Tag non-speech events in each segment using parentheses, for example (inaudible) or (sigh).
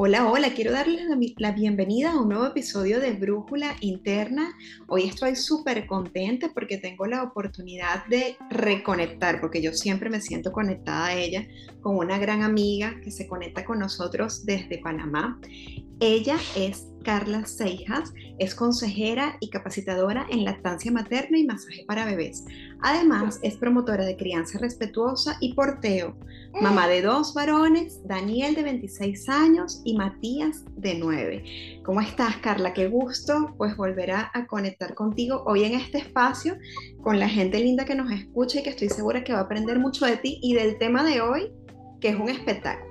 Hola, hola, quiero darles la, bienvenida a un nuevo episodio de Brújula Interna. Hoy estoy súper contenta porque tengo la oportunidad de reconectar, porque yo siempre me siento conectada a ella, con una gran amiga que se conecta con nosotros desde Panamá. Ella es Carla Seijas, es consejera y capacitadora en lactancia materna y masaje para bebés. Además, es promotora de crianza respetuosa y porteo, mamá de dos varones, Daniel de 26 años y Matías de 9. ¿Cómo estás, Carla? Qué gusto pues volver a, conectar contigo hoy en este espacio con la gente linda que nos escucha y que estoy segura que va a aprender mucho de ti y del tema de hoy, que es un espectáculo.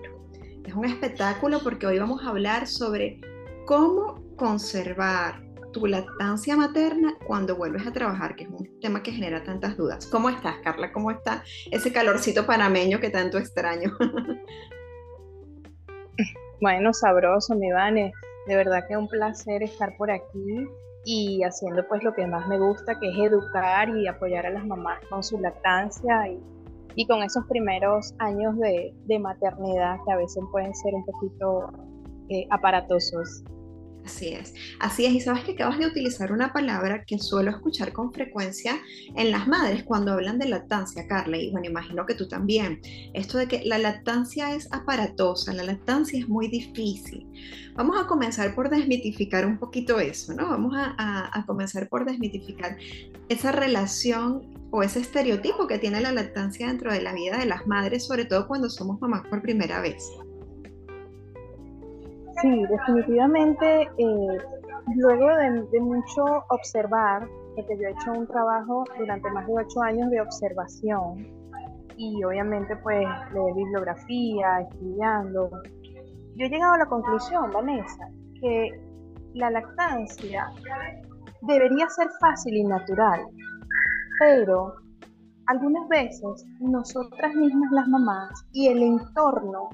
Es un espectáculo porque hoy vamos a hablar sobre cómo conservar tu lactancia materna cuando vuelves a trabajar, que es un tema que genera tantas dudas. ¿Cómo estás, Carla? ¿Cómo está ese calorcito panameño que tanto extraño? (laughs) bueno, sabroso, mi Vane. De verdad que es un placer estar por aquí y haciendo pues lo que más me gusta, que es educar y apoyar a las mamás con su lactancia y y con esos primeros años de, maternidad que a veces pueden ser un poquito eh, aparatosos. Así es, así es. Y sabes que acabas de utilizar una palabra que suelo escuchar con frecuencia en las madres cuando hablan de lactancia, Carla, y bueno, imagino que tú también. Esto de que la lactancia es aparatosa, la lactancia es muy difícil. Vamos a comenzar por desmitificar un poquito eso, ¿no? Vamos a comenzar por desmitificar esa relación o ese estereotipo que tiene la lactancia dentro de la vida de las madres, sobre todo cuando somos mamás por primera vez. Sí, definitivamente, eh, luego de, mucho observar, porque yo he hecho un trabajo durante más de ocho años de observación y obviamente pues leer bibliografía, estudiando, yo he llegado a la conclusión, Vanessa, que la lactancia debería ser fácil y natural, pero algunas veces nosotras mismas las mamás y el entorno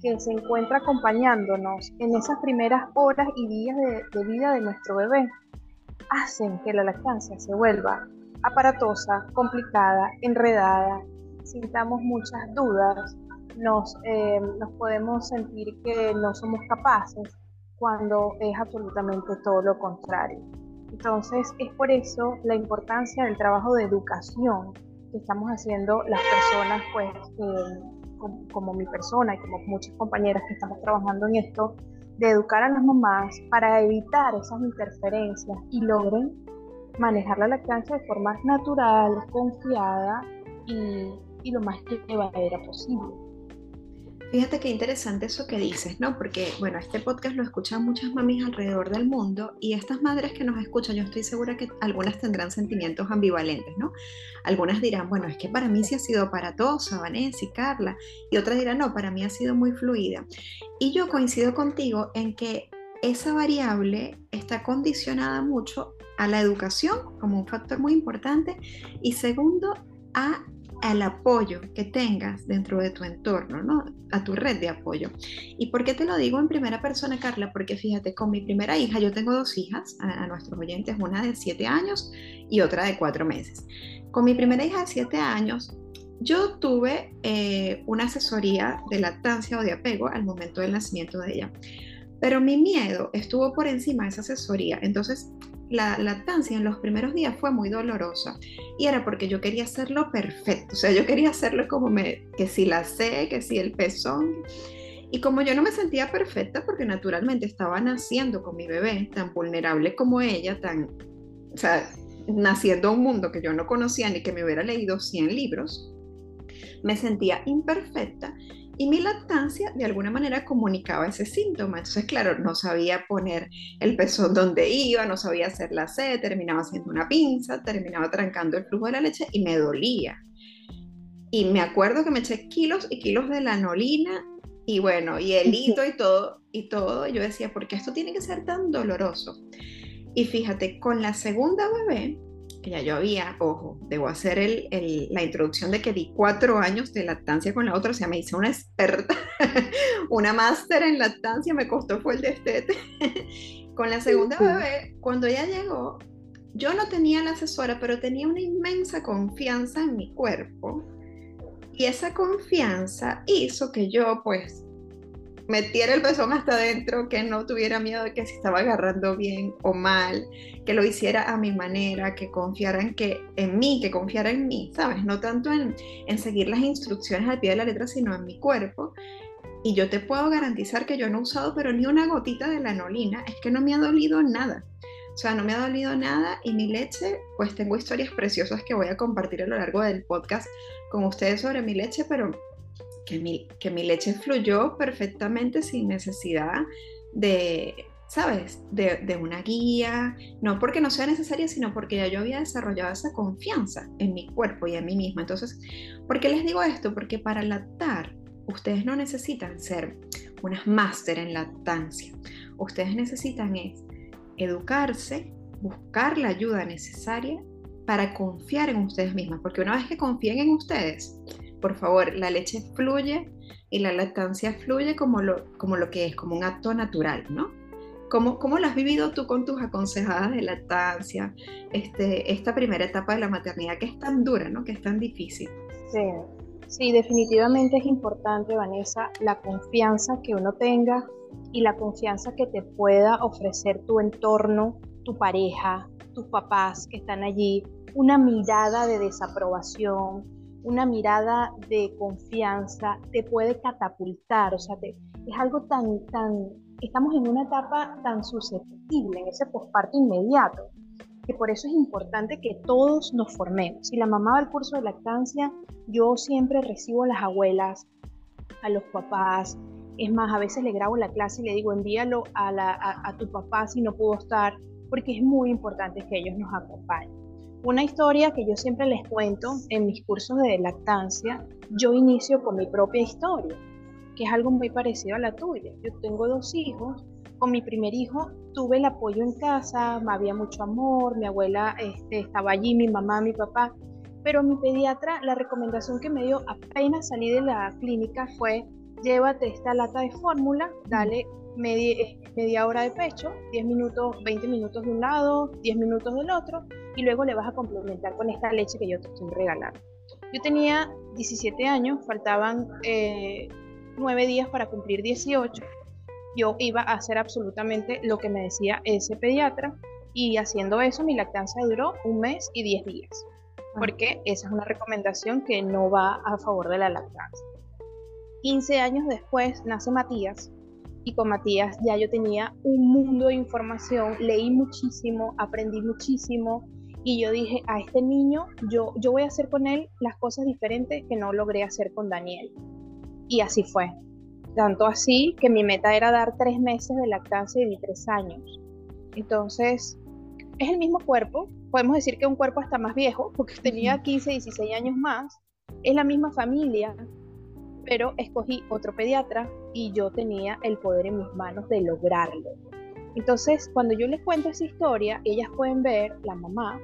que se encuentra acompañándonos en esas primeras horas y días de, vida de nuestro bebé hacen que la lactancia se vuelva aparatosa, complicada, enredada, sintamos muchas dudas, nos, eh, nos podemos sentir que no somos capaces cuando es absolutamente todo lo contrario. Entonces es por eso la importancia del trabajo de educación que estamos haciendo las personas, pues como, como, mi persona y como muchas compañeras que estamos trabajando en esto, de educar a las mamás para evitar esas interferencias y logren manejar la lactancia de forma natural, confiada y, y lo más llevadera posible. Fíjate qué interesante eso que dices, ¿no? Porque, bueno, este podcast lo escuchan muchas mamis alrededor del mundo y estas madres que nos escuchan, yo estoy segura que algunas tendrán sentimientos ambivalentes, ¿no? Algunas dirán, bueno, es que para mí sí ha sido aparatosa, Vanessa y Carla, y otras dirán, no, para mí ha sido muy fluida. Y yo coincido contigo en que esa variable está condicionada mucho a la educación como un factor muy importante y segundo, a al apoyo que tengas dentro de tu entorno, ¿no? A tu red de apoyo. ¿Y por qué te lo digo en primera persona, Carla? Porque fíjate, con mi primera hija, yo tengo dos hijas, a, nuestros oyentes, una de siete años y otra de cuatro meses. Con mi primera hija de siete años, yo tuve eh, una asesoría de lactancia o de apego al momento del nacimiento de ella. Pero mi miedo estuvo por encima de esa asesoría. Entonces, la lactancia en los primeros días fue muy dolorosa y era porque yo quería hacerlo perfecto, o sea, yo quería hacerlo como me, que si la sé, que si el pezón. Y como yo no me sentía perfecta, porque naturalmente estaba naciendo con mi bebé, tan vulnerable como ella, tan, o sea, naciendo a un mundo que yo no conocía ni que me hubiera leído 100 libros, me sentía imperfecta y mi lactancia de alguna manera comunicaba ese síntoma. Entonces, claro, no sabía poner el pezón donde iba, no sabía hacer la C, terminaba haciendo una pinza, terminaba trancando el flujo de la leche y me dolía. Y me acuerdo que me eché kilos y kilos de lanolina y bueno, y el hito y todo, y todo. Yo decía, ¿por qué esto tiene que ser tan doloroso? Y fíjate, con la segunda bebé, que ya yo había, ojo, debo hacer el, la introducción de que di cuatro años de lactancia con la otra, o sea, me hice una experta, (laughs) una máster en lactancia, me costó fue el destete. (laughs) con la segunda bebé, cuando ella llegó, yo no tenía la asesora, pero tenía una inmensa confianza en mi cuerpo. Y esa confianza hizo que yo, pues, metiera el pezón hasta adentro, que no tuviera miedo de que se estaba agarrando bien o mal, que lo hiciera a mi manera, que confiara en, que, en mí, que confiara en mí, ¿sabes? No tanto en, en seguir las instrucciones al pie de la letra, sino en mi cuerpo. Y yo te puedo garantizar que yo no he usado pero ni una gotita de lanolina, es que no me ha dolido nada. O sea, no me ha dolido nada y mi leche, pues tengo historias preciosas que voy a compartir a lo largo del podcast con ustedes sobre mi leche, pero que mi, leche fluyó perfectamente sin necesidad de, ¿sabes? De, de, una guía, no porque no sea necesaria, sino porque ya yo había desarrollado esa confianza en mi cuerpo y en mí misma. Entonces, ¿por qué les digo esto? Porque para lactar, ustedes no necesitan ser unas máster en lactancia. Ustedes necesitan es educarse, buscar la ayuda necesaria para confiar en ustedes mismas, porque una vez que confíen en ustedes, por favor, la leche fluye y la lactancia fluye como lo, como lo que es, como un acto natural, ¿no? ¿Cómo, ¿Cómo lo has vivido tú con tus aconsejadas de lactancia, este, esta primera etapa de la maternidad que es tan dura, ¿no? Que es tan difícil. Sí, sí, definitivamente es importante, Vanessa, la confianza que uno tenga y la confianza que te pueda ofrecer tu entorno, tu pareja, tus papás que están allí, una mirada de desaprobación, una mirada de confianza te puede catapultar, o sea, es algo tan, tan, estamos en una etapa tan susceptible, en ese posparto inmediato, que por eso es importante que todos nos formemos. Si la mamá va al curso de lactancia, yo siempre recibo a las abuelas, a los papás, es más, a veces le grabo la clase y le digo, envíalo a, a tu papá si no pudo estar, porque es muy importante que ellos nos acompañen. Una historia que yo siempre les cuento en mis cursos de lactancia, yo inicio con mi propia historia, que es algo muy parecido a la tuya. Yo tengo dos hijos, con mi primer hijo tuve el apoyo en casa, había mucho amor, mi abuela este, estaba allí, mi mamá, mi papá, pero mi pediatra, la recomendación que me dio apenas salí de la clínica fue, llévate esta lata de fórmula, dale media, eh, media hora de pecho, 10 minutos, 20 minutos de un lado, 10 minutos del otro, y luego le vas a complementar con esta leche que yo te estoy regalando. Yo tenía 17 años, faltaban eh, 9 días para cumplir 18. Yo iba a hacer absolutamente lo que me decía ese pediatra y haciendo eso mi lactancia duró un mes y 10 días, ah. porque esa es una recomendación que no va a favor de la lactancia. 15 años después nace Matías y con Matías ya yo tenía un mundo de información, leí muchísimo, aprendí muchísimo y yo dije, a este niño yo, yo voy a hacer con él las cosas diferentes que no logré hacer con Daniel. Y así fue. Tanto así que mi meta era dar tres meses de lactancia y di tres años. Entonces, es el mismo cuerpo, podemos decir que un cuerpo hasta más viejo, porque tenía 15, 16 años más, es la misma familia, pero escogí otro pediatra y yo tenía el poder en mis manos de lograrlo. Entonces, cuando yo les cuento esa historia, ellas pueden ver, la mamá,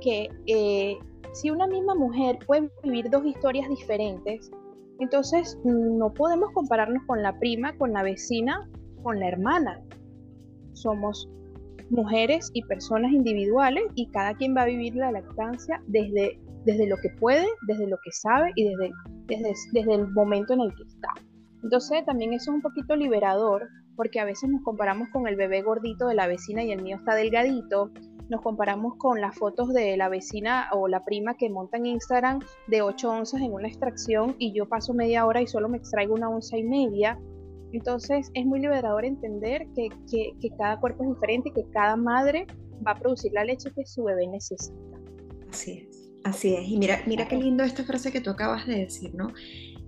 que eh, si una misma mujer puede vivir dos historias diferentes, entonces no podemos compararnos con la prima, con la vecina, con la hermana. Somos mujeres y personas individuales y cada quien va a vivir la lactancia desde, desde lo que puede, desde lo que sabe y desde, desde, desde el momento en el que está. Entonces también eso es un poquito liberador porque a veces nos comparamos con el bebé gordito de la vecina y el mío está delgadito, nos comparamos con las fotos de la vecina o la prima que monta en Instagram de 8 onzas en una extracción y yo paso media hora y solo me extraigo una onza y media. Entonces es muy liberador entender que, que, que cada cuerpo es diferente y que cada madre va a producir la leche que su bebé necesita. Así es, así es. Y mira, mira qué lindo esta frase que tú acabas de decir, ¿no?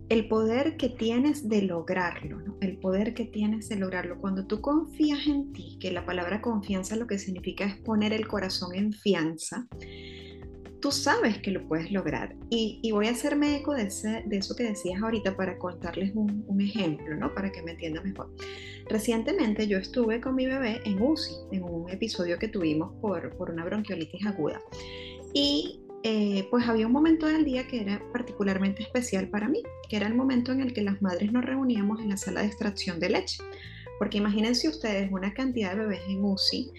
el poder que tienes de lograrlo, ¿no? el poder que tienes de lograrlo. Cuando tú confías en ti, que la palabra confianza lo que significa es poner el corazón en fianza, tú sabes que lo puedes lograr. Y, voy a hacerme eco de, eso que decías ahorita para contarles un, ejemplo, ¿no? para que me entiendan mejor. Recientemente yo estuve con mi bebé en UCI, en un episodio que tuvimos por, por una bronquiolitis aguda. Y eh, pues había un momento del día que era particularmente especial para mí, que era el momento en el que las madres nos reuníamos en la sala de extracción de leche. Porque imagínense ustedes una cantidad de bebés en UCI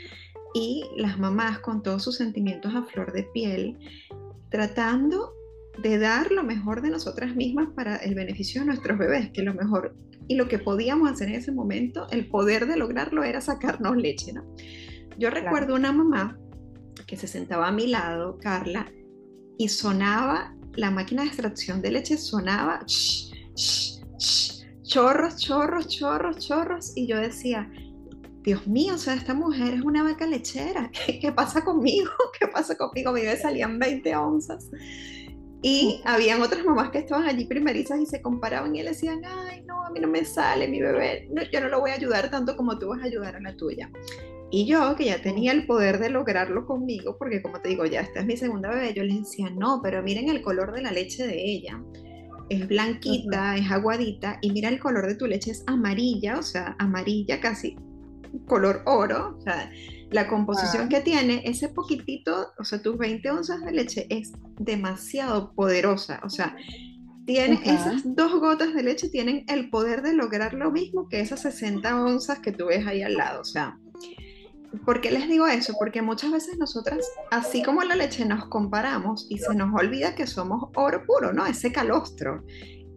y las mamás con todos sus sentimientos a flor de piel, tratando de dar lo mejor de nosotras mismas para el beneficio de nuestros bebés, que lo mejor y lo que podíamos hacer en ese momento, el poder de lograrlo era sacarnos leche, ¿no? Yo recuerdo una mamá que se sentaba a mi lado, Carla, y sonaba, la máquina de extracción de leche sonaba, chorros, chorros, chorros, chorros, y yo decía, Dios mío, o sea, esta mujer es una vaca lechera, (laughs) ¿qué, pasa conmigo? (laughs) ¿Qué pasa conmigo? Mi bebé salían 20 onzas. Y habían otras mamás que estaban allí primerizas y se comparaban y le decían, ay, no, a mí no me sale mi bebé, yo no lo voy a ayudar tanto como tú vas a ayudar a la tuya. Y yo, que ya tenía el poder de lograrlo conmigo, porque como te digo, ya esta es mi segunda bebé, yo les decía, no, pero miren el color de la leche de ella. Es blanquita, es aguadita, y mira el color de tu leche es amarilla, o sea, amarilla casi color oro, o sea, la composición que tiene, ese poquitito, o sea, tus 20 onzas de leche es demasiado poderosa, o sea, tiene esas dos gotas de leche tienen el poder de lograr lo mismo que esas 60 onzas que tú ves ahí al lado, o sea, ¿Por qué les digo eso? Porque muchas veces nosotras, así como la leche, nos comparamos y se nos olvida que somos oro puro, ¿no? Ese calostro.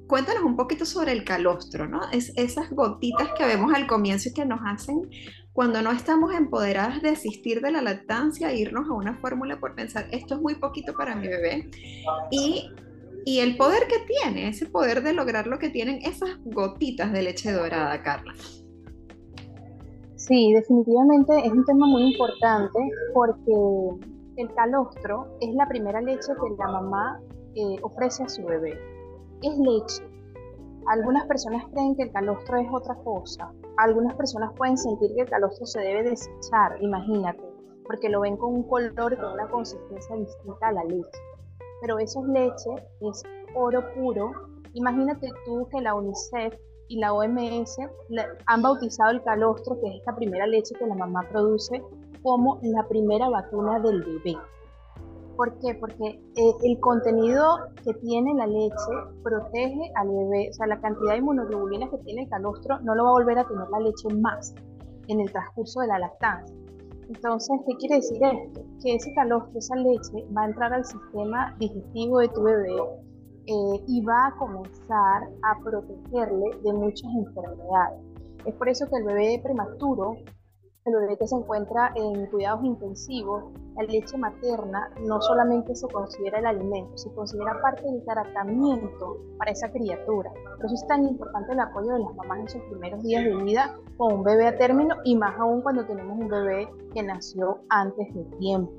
Cuéntanos un poquito sobre el calostro, ¿no? Es esas gotitas que vemos al comienzo y que nos hacen cuando no estamos empoderadas de asistir de la lactancia, irnos a una fórmula por pensar, esto es muy poquito para mi bebé. Y, y el poder que tiene, ese poder de lograr lo que tienen esas gotitas de leche dorada, Carla. Sí, definitivamente es un tema muy importante porque el calostro es la primera leche que la mamá eh, ofrece a su bebé. Es leche. Algunas personas creen que el calostro es otra cosa. Algunas personas pueden sentir que el calostro se debe desechar, imagínate, porque lo ven con un color y con una consistencia distinta a la leche. Pero eso es leche, es oro puro. Imagínate tú que la UNICEF y la OMS han bautizado el calostro, que es esta primera leche que la mamá produce, como la primera vacuna del bebé. ¿Por qué? Porque eh, el contenido que tiene la leche protege al bebé, o sea, la cantidad de inmunoglobulina que tiene el calostro no lo va a volver a tener la leche más en el transcurso de la lactancia. Entonces, ¿qué quiere decir esto? Que ese calostro, esa leche, va a entrar al sistema digestivo de tu bebé eh, y va a comenzar a protegerle de muchas enfermedades. Es por eso que el bebé prematuro, el bebé que se encuentra en cuidados intensivos, la leche materna no solamente se considera el alimento, se considera parte del tratamiento para esa criatura. Por eso es tan importante el apoyo de las mamás en sus primeros días de vida con un bebé a término y más aún cuando tenemos un bebé que nació antes del tiempo.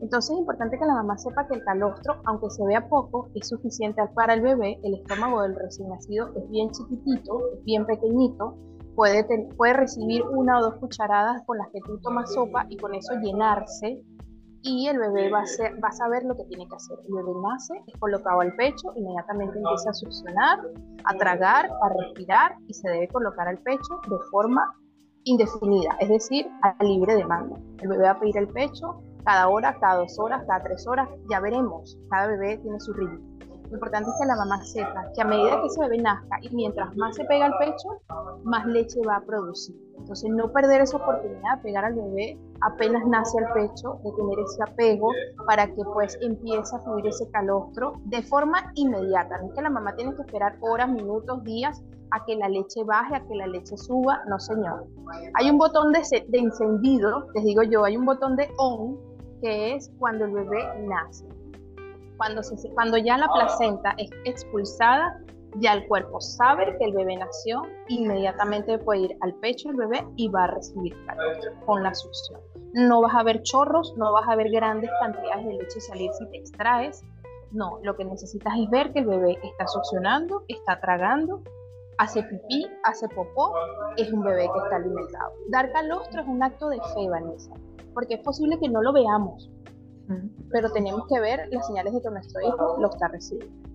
Entonces es importante que la mamá sepa que el calostro, aunque se vea poco, es suficiente para el bebé. El estómago del recién nacido es bien chiquitito, es bien pequeñito. Puede, puede recibir una o dos cucharadas con las que tú tomas sopa y con eso llenarse. Y el bebé va a, va a saber lo que tiene que hacer. El bebé nace, es colocado al pecho, inmediatamente empieza a succionar, a tragar, a respirar y se debe colocar al pecho de forma indefinida, es decir, a libre demanda. El bebé va a pedir el pecho, cada hora, cada dos horas, cada tres horas, ya veremos. Cada bebé tiene su ritmo. Lo importante es que la mamá sepa que a medida que ese bebé nazca y mientras más se pega al pecho, más leche va a producir. Entonces no perder esa oportunidad de pegar al bebé apenas nace al pecho, de tener ese apego para que pues empiece a fluir ese calostro de forma inmediata. No es que la mamá tiene que esperar horas, minutos, días a que la leche baje, a que la leche suba, no señor. Hay un botón de, de encendido, les digo yo, hay un botón de on que es cuando el bebé nace. Cuando, se, cuando ya la placenta es expulsada, ya el cuerpo sabe que el bebé nació, inmediatamente puede ir al pecho del bebé y va a recibir calor con la succión. No vas a ver chorros, no vas a ver grandes cantidades de leche salir si te extraes. No, lo que necesitas es ver que el bebé está succionando, está tragando, hace pipí, hace popó, es un bebé que está alimentado. Dar calostro es un acto de fe, Vanessa porque es posible que no lo veamos, pero tenemos que ver las señales de que nuestro hijo lo está recibiendo.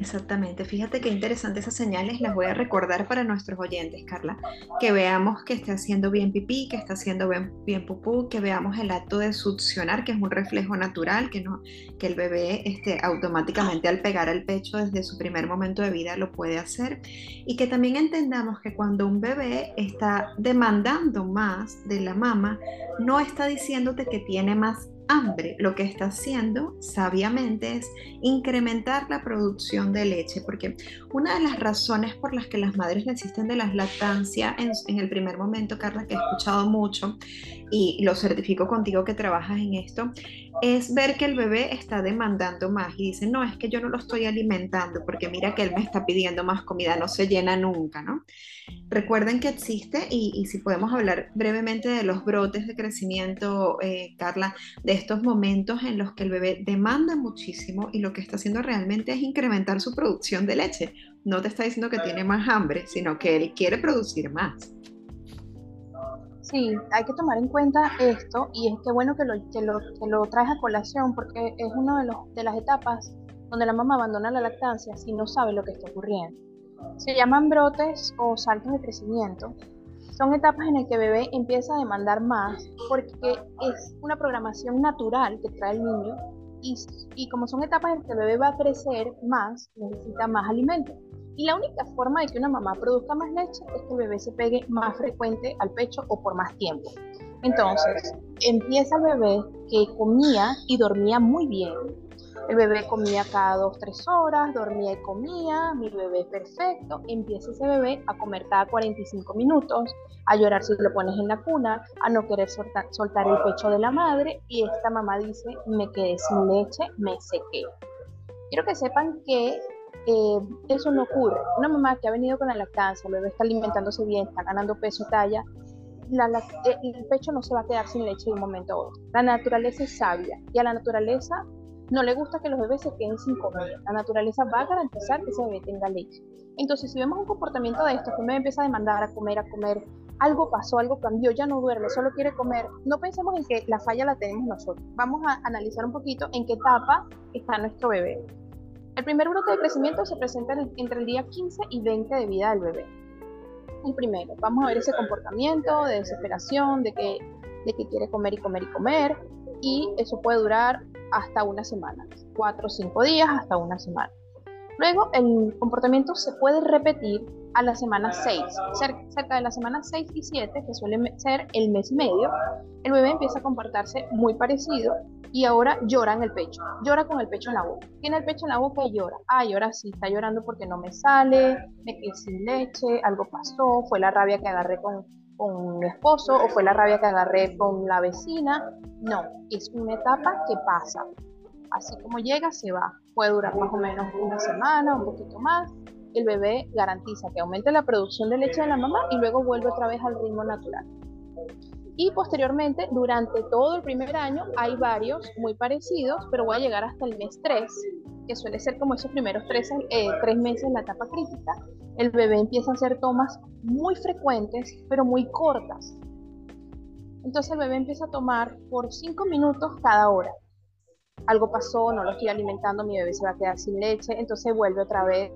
Exactamente, fíjate qué interesante esas señales, las voy a recordar para nuestros oyentes, Carla, que veamos que esté haciendo bien pipí, que está haciendo bien, bien pupú, que veamos el acto de succionar, que es un reflejo natural, que, no, que el bebé este, automáticamente al pegar al pecho desde su primer momento de vida lo puede hacer, y que también entendamos que cuando un bebé está demandando más de la mamá, no está diciéndote que tiene más hambre, lo que está haciendo sabiamente es incrementar la producción de leche, porque una de las razones por las que las madres desisten de la lactancia en, en el primer momento, Carla, que he escuchado mucho y lo certifico contigo que trabajas en esto, es ver que el bebé está demandando más y dice, no, es que yo no lo estoy alimentando porque mira que él me está pidiendo más comida, no se llena nunca, ¿no? Recuerden que existe, y, si podemos hablar brevemente de los brotes de crecimiento, eh, Carla, de estos momentos en los que el bebé demanda muchísimo y lo que está haciendo realmente es incrementar su producción de leche. No te está diciendo que tiene más hambre, sino que él quiere producir más. Sí, hay que tomar en cuenta esto y es que bueno que lo, que lo, que lo traes a colación porque es una de, los, de las etapas donde la mamá abandona la lactancia si no sabe lo que está ocurriendo. Se llaman brotes o saltos de crecimiento. Son etapas en las que el bebé empieza a demandar más porque es una programación natural que trae el niño y, y como son etapas en las que el bebé va a crecer más, necesita más alimento. Y la única forma de que una mamá produzca más leche es que el bebé se pegue más frecuente al pecho o por más tiempo. Entonces, empieza el bebé que comía y dormía muy bien. El bebé comía cada dos, tres horas, dormía y comía, mi bebé perfecto. Empieza ese bebé a comer cada 45 minutos, a llorar si lo pones en la cuna, a no querer soltar, soltar el pecho de la madre y esta mamá dice, me quedé sin leche, me sequé. Quiero que sepan que eh, eso no ocurre. Una mamá que ha venido con la lactancia, el bebé está alimentándose bien, está ganando peso, talla, eh, el pecho no se va a quedar sin leche de un momento a otro. La naturaleza es sabia y a la naturaleza no le gusta que los bebés se queden sin comer. La naturaleza va a garantizar que ese bebé tenga leche. Entonces, si vemos un comportamiento de esto, que me empieza a demandar a comer, a comer, algo pasó, algo cambió, ya no duerme, solo quiere comer, no pensemos en que la falla la tenemos nosotros. Vamos a analizar un poquito en qué etapa está nuestro bebé. El primer brote de crecimiento se presenta entre el día 15 y 20 de vida del bebé. El primero, vamos a ver ese comportamiento de desesperación, de que, quiere comer y comer y comer, y eso puede durar hasta una semana, cuatro o cinco días hasta una semana. Luego, el comportamiento se puede repetir a la semana 6. Cerca de la semana 6 y 7, que suele ser el mes y medio, el bebé empieza a comportarse muy parecido y ahora llora en el pecho. Llora con el pecho en la boca. Tiene el pecho en la boca y llora. Ay, ahora sí, está llorando porque no me sale, me quedé sin leche, algo pasó, fue la rabia que agarré con, con mi esposo o fue la rabia que agarré con la vecina. No, es una etapa que pasa. Así como llega, se va. Puede durar más o menos una semana, un poquito más. El bebé garantiza que aumente la producción de leche de la mamá y luego vuelve otra vez al ritmo natural. Y posteriormente, durante todo el primer año, hay varios muy parecidos, pero voy a llegar hasta el mes 3, que suele ser como esos primeros tres, eh, tres meses en la etapa crítica. El bebé empieza a hacer tomas muy frecuentes, pero muy cortas. Entonces el bebé empieza a tomar por 5 minutos cada hora algo pasó, no lo estoy alimentando, mi bebé se va a quedar sin leche, entonces vuelve otra vez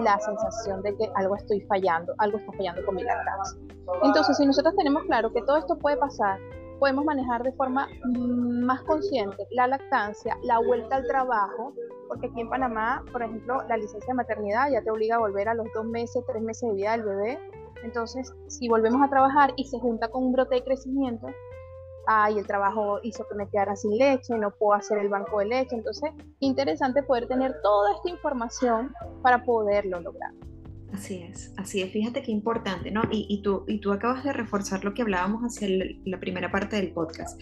la sensación de que algo estoy fallando, algo está fallando con mi lactancia. Entonces, si nosotros tenemos claro que todo esto puede pasar, podemos manejar de forma más consciente la lactancia, la vuelta al trabajo, porque aquí en Panamá, por ejemplo, la licencia de maternidad ya te obliga a volver a los dos meses, tres meses de vida del bebé. Entonces, si volvemos a trabajar y se junta con un brote de crecimiento, ay, el trabajo hizo que me quedara sin leche, no puedo hacer el banco de leche. Entonces, interesante poder tener toda esta información para poderlo lograr. Así es, así es. Fíjate qué importante, ¿no? Y, tú, y tú acabas de reforzar lo que hablábamos hacia la primera parte del podcast.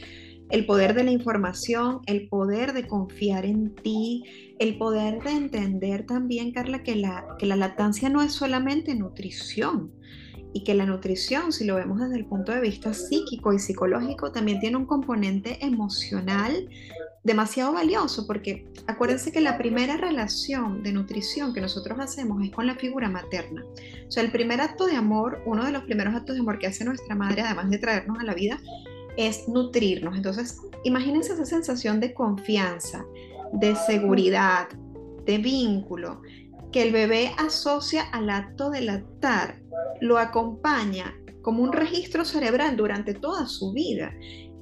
El poder de la información, el poder de confiar en ti, el poder de entender también, Carla, que la, que la lactancia no es solamente nutrición, y que la nutrición, si lo vemos desde el punto de vista psíquico y psicológico, también tiene un componente emocional demasiado valioso, porque acuérdense que la primera relación de nutrición que nosotros hacemos es con la figura materna. O sea, el primer acto de amor, uno de los primeros actos de amor que hace nuestra madre, además de traernos a la vida, es nutrirnos. Entonces, imagínense esa sensación de confianza, de seguridad, de vínculo, que el bebé asocia al acto de lactar lo acompaña como un registro cerebral durante toda su vida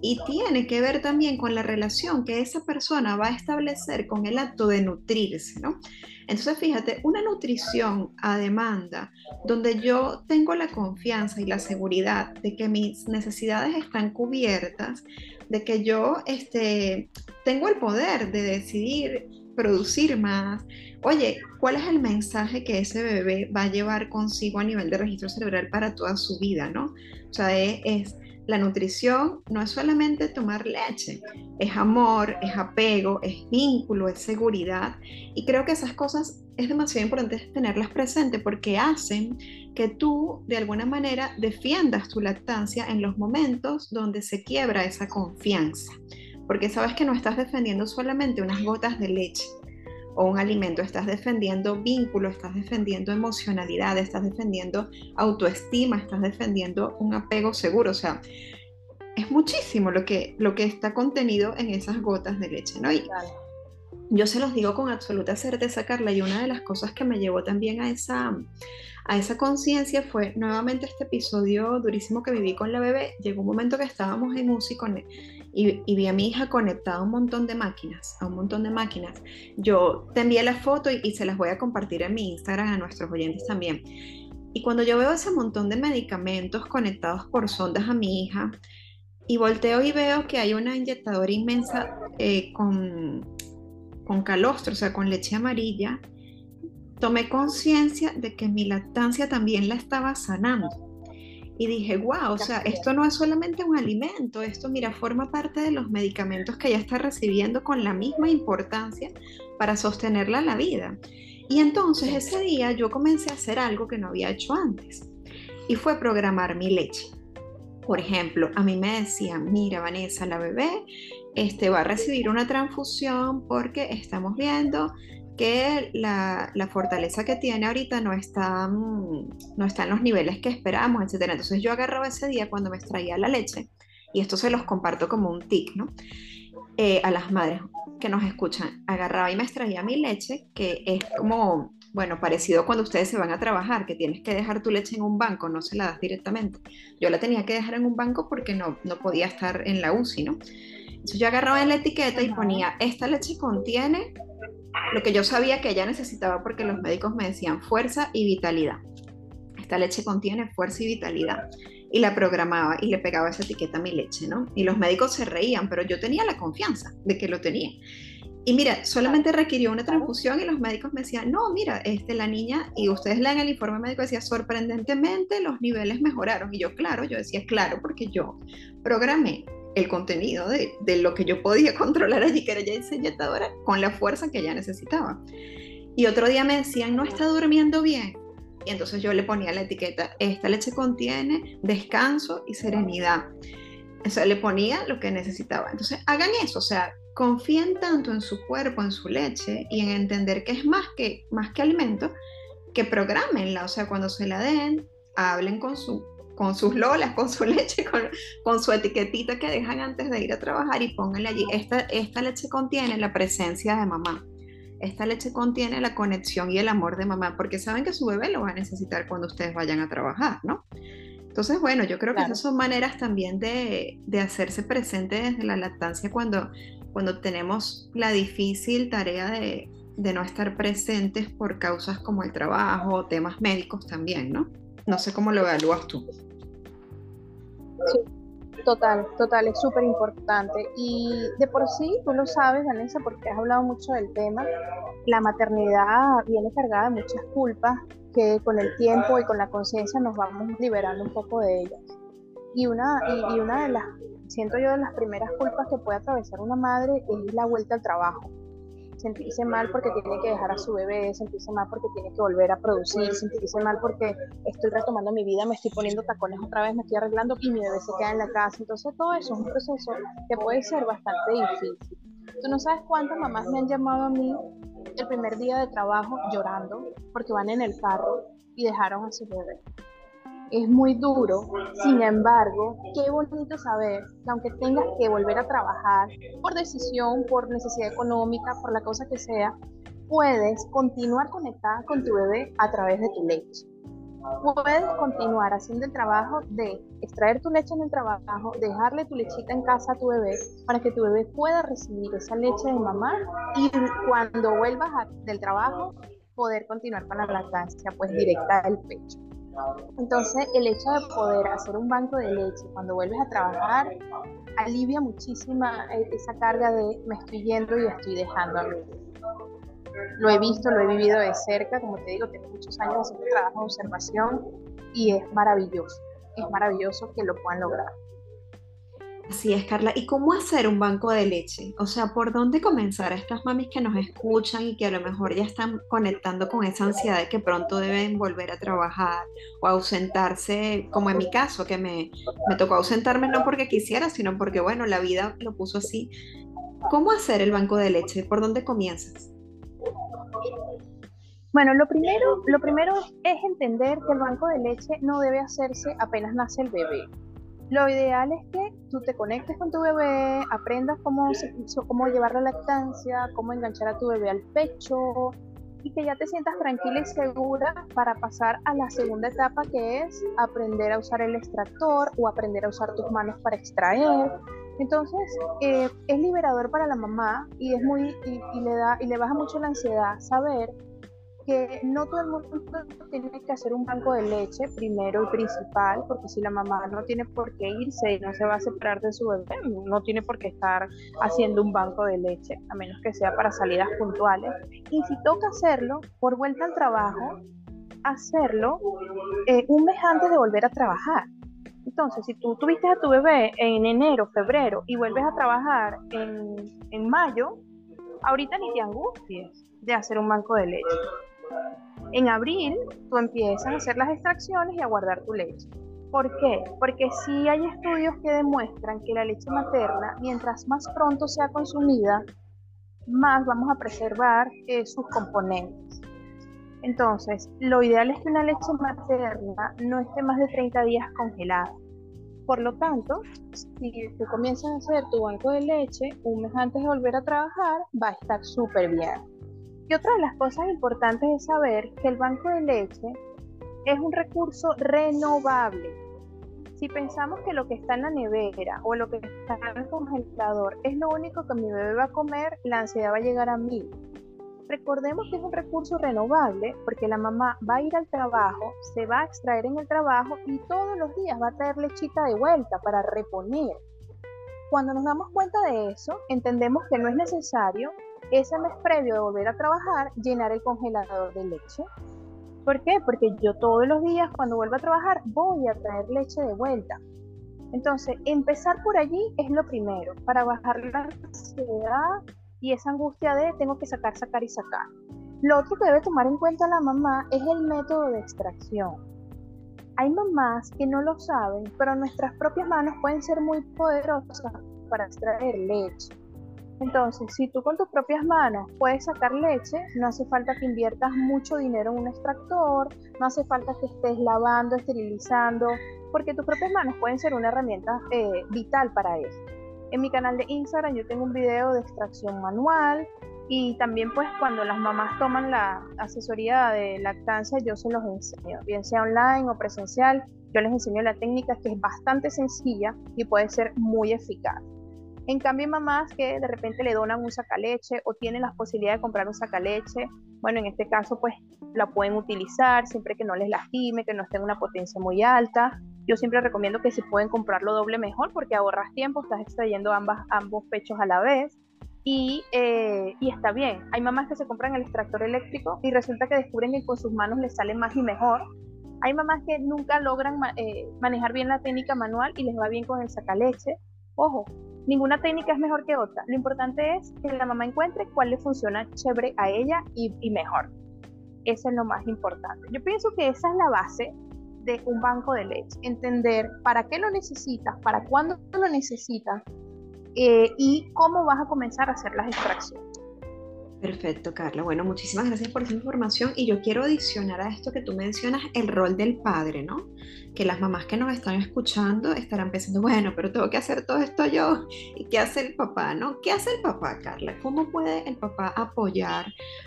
y tiene que ver también con la relación que esa persona va a establecer con el acto de nutrirse, ¿no? Entonces, fíjate, una nutrición a demanda, donde yo tengo la confianza y la seguridad de que mis necesidades están cubiertas, de que yo este, tengo el poder de decidir producir más. Oye, ¿cuál es el mensaje que ese bebé va a llevar consigo a nivel de registro cerebral para toda su vida, no? O sea, es la nutrición no es solamente tomar leche, es amor, es apego, es vínculo, es seguridad. Y creo que esas cosas es demasiado importante tenerlas presentes porque hacen que tú de alguna manera defiendas tu lactancia en los momentos donde se quiebra esa confianza. Porque sabes que no estás defendiendo solamente unas gotas de leche, o un alimento, estás defendiendo vínculo, estás defendiendo emocionalidad, estás defendiendo autoestima, estás defendiendo un apego seguro, o sea, es muchísimo lo que, lo que está contenido en esas gotas de leche, ¿no? Yo se los digo con absoluta certeza, Carla, y una de las cosas que me llevó también a esa, a esa conciencia fue nuevamente este episodio durísimo que viví con la bebé. Llegó un momento que estábamos en UCI con, y, y, vi a mi hija conectada a un montón de máquinas, a un montón de máquinas. Yo te envié la foto y, y se las voy a compartir en mi Instagram a nuestros oyentes también. Y cuando yo veo ese montón de medicamentos conectados por sondas a mi hija, y volteo y veo que hay una inyectadora inmensa eh, con, con calostro, o sea, con leche amarilla, tomé conciencia de que mi lactancia también la estaba sanando. Y dije, wow, o sea, esto no es solamente un alimento, esto, mira, forma parte de los medicamentos que ella está recibiendo con la misma importancia para sostenerla la vida. Y entonces ese día yo comencé a hacer algo que no había hecho antes, y fue programar mi leche. Por ejemplo, a mí me decían, mira, Vanessa, la bebé este, va a recibir una transfusión porque estamos viendo que la, fortaleza que tiene ahorita no está, mm, no está en los niveles que esperamos, etc. Entonces yo agarraba ese día cuando me extraía la leche, y esto se los comparto como un tic, ¿no? Eh, a las madres que nos escuchan, agarraba y me extraía mi leche, que es como, bueno, parecido cuando ustedes se van a trabajar, que tienes que dejar tu leche en un banco, no se la das directamente. Yo la tenía que dejar en un banco porque no, no podía estar en la UCI, ¿no? Entonces yo agarraba en la etiqueta y ponía, esta leche contiene lo que yo sabía que ella necesitaba porque los médicos me decían fuerza y vitalidad. Esta leche contiene fuerza y vitalidad. Y la programaba y le pegaba esa etiqueta a mi leche, ¿no? Y los médicos se reían, pero yo tenía la confianza de que lo tenía. Y mira, solamente requirió una transfusión y los médicos me decían, no, mira, este, la niña, y ustedes leen el informe médico, decía, sorprendentemente los niveles mejoraron. Y yo, claro, yo decía, claro, porque yo programé el contenido de, lo que yo podía (laughs) controlar allí, que era ya esa inyectadora, con la fuerza que ella necesitaba. Y otro día me decían, no está durmiendo bien. Y entonces yo le ponía la etiqueta, esta leche contiene descanso y serenidad. O le ponía lo que necesitaba. Entonces, hagan eso, o sea, confíen tanto en su cuerpo, en su leche y en entender que es más que, más que alimento, que programenla, o sea, cuando se la den, hablen con su con sus lolas, con su (laughs) leche, con, su etiquetita que dejan antes de ir a trabajar y pónganle allí, esta, esta leche contiene la presencia de mamá, esta leche contiene la conexión y el amor de mamá, porque saben que su bebé lo va a necesitar cuando ustedes vayan a trabajar, ¿no? Entonces, bueno, yo creo que esas son maneras también de, de, hacerse presente desde la lactancia cuando, cuando tenemos la difícil tarea de, de no estar presentes por causas como el trabajo o temas médicos también, ¿no? No sé cómo lo evalúas tú. Sí, total, total, es súper importante. Y de por sí, tú lo sabes, Vanessa, porque has hablado mucho del tema, la maternidad viene cargada de muchas culpas que con el tiempo y con la conciencia nos vamos liberando un poco de ellas. Y una, y una de las, siento yo, de las primeras culpas que puede atravesar una madre es la vuelta al trabajo sentirse mal porque tiene que dejar a su bebé, sentirse mal porque tiene que volver a producir, sentirse mal porque estoy retomando mi vida, me estoy poniendo tacones otra vez, me estoy arreglando y mi bebé se queda en la casa. Entonces todo eso es un proceso que puede ser bastante difícil. Tú no sabes cuántas mamás me han llamado a mí el primer día de trabajo llorando porque van en el carro y dejaron a su bebé es muy duro. Sin embargo, qué bonito saber que aunque tengas que volver a trabajar por decisión, por necesidad económica, por la cosa que sea, puedes continuar conectada con tu bebé a través de tu leche. Puedes continuar haciendo el trabajo de extraer tu leche en el trabajo, dejarle tu lechita en casa a tu bebé para que tu bebé pueda recibir esa leche de mamá y cuando vuelvas del trabajo poder continuar con la lactancia pues directa del pecho. Entonces, el hecho de poder hacer un banco de leche cuando vuelves a trabajar alivia muchísima e-, esa carga de me estoy yendo y estoy dejando. Lo he visto, lo he vivido de cerca, como te digo, tengo muchos años haciendo trabajo de observación y es maravilloso, es maravilloso que lo puedan lograr. Así es, Carla. ¿Y cómo hacer un banco de leche? O sea, ¿por dónde comenzar a estas mamis que nos escuchan y que a lo mejor ya están conectando con esa ansiedad de que pronto deben volver a trabajar o ausentarse, como en mi caso, que me, me tocó ausentarme no porque quisiera, sino porque, bueno, la vida lo puso así. ¿Cómo hacer el banco de leche? ¿Por dónde comienzas? Bueno, lo primero, lo primero es entender que el banco de leche no debe hacerse apenas nace el bebé lo ideal es que tú te conectes con tu bebé, aprendas cómo, cómo llevar la lactancia, cómo enganchar a tu bebé al pecho y que ya te sientas tranquila y segura para pasar a la segunda etapa que es aprender a usar el extractor o aprender a usar tus manos para extraer. Entonces eh, es liberador para la mamá y es muy y, le da y le baja mucho la ansiedad saber que no todo el mundo tiene que hacer un banco de leche primero y principal, porque si la mamá no tiene por qué irse y no se va a separar de su bebé, no tiene por qué estar haciendo un banco de leche, a menos que sea para salidas puntuales. Y si toca hacerlo, por vuelta al trabajo, hacerlo eh, un mes antes de volver a trabajar. Entonces, si tú tuviste a tu bebé en enero, febrero y vuelves a trabajar en, en mayo, ahorita ni te angusties de hacer un banco de leche. En abril, tú empiezas a hacer las extracciones y a guardar tu leche. ¿Por qué? Porque sí hay estudios que demuestran que la leche materna, mientras más pronto sea consumida, más vamos a preservar eh, sus componentes. Entonces, lo ideal es que una leche materna no esté más de 30 días congelada. Por lo tanto, si tú comienzas a hacer tu banco de leche un mes antes de volver a trabajar, va a estar súper bien. Y otra de las cosas importantes es saber que el banco de leche es un recurso renovable. Si pensamos que lo que está en la nevera o lo que está en el congelador es lo único que mi bebé va a comer, la ansiedad va a llegar a mí. Recordemos que es un recurso renovable porque la mamá va a ir al trabajo, se va a extraer en el trabajo y todos los días va a traer lechita de vuelta para reponer. Cuando nos damos cuenta de eso, entendemos que no es necesario ese mes previo de volver a trabajar, llenar el congelador de leche. ¿Por qué? Porque yo todos los días cuando vuelvo a trabajar voy a traer leche de vuelta. Entonces, empezar por allí es lo primero, para bajar la ansiedad y esa angustia de tengo que sacar, sacar y sacar. Lo otro que debe tomar en cuenta la mamá es el método de extracción. Hay mamás que no lo saben, pero nuestras propias manos pueden ser muy poderosas para extraer leche. Entonces, si tú con tus propias manos puedes sacar leche, no hace falta que inviertas mucho dinero en un extractor, no hace falta que estés lavando, esterilizando, porque tus propias manos pueden ser una herramienta eh, vital para eso. En mi canal de Instagram yo tengo un video de extracción manual y también pues cuando las mamás toman la asesoría de lactancia yo se los enseño, bien sea online o presencial, yo les enseño la técnica que es bastante sencilla y puede ser muy eficaz. En cambio, mamás que de repente le donan un sacaleche o tienen la posibilidad de comprar un sacaleche, bueno, en este caso, pues la pueden utilizar siempre que no les lastime, que no esté una potencia muy alta. Yo siempre recomiendo que si pueden comprarlo doble mejor porque ahorras tiempo, estás extrayendo ambas, ambos pechos a la vez. Y, eh, y, está bien. Hay mamás que se compran el extractor eléctrico y resulta que descubren que con sus manos les sale más y mejor. Hay mamás que nunca logran eh, manejar bien la técnica manual y les va bien con el sacaleche. Ojo, ninguna técnica es mejor que otra. Lo importante es que la mamá encuentre cuál le funciona chévere a ella y, mejor. Eso es lo más importante. Yo pienso que esa es la base de un banco de leche. Entender para qué lo necesitas, para cuándo lo necesitas eh, y cómo vas a comenzar a hacer las extracciones. Perfecto, Carla. Bueno, muchísimas gracias por esa información y yo quiero adicionar a esto que tú mencionas el rol del padre, ¿no? Que las mamás que nos están escuchando estarán pensando, bueno, pero tengo que hacer todo esto yo. ¿Y qué hace el papá, no? ¿Qué hace el papá, Carla? ¿Cómo puede el papá apoyar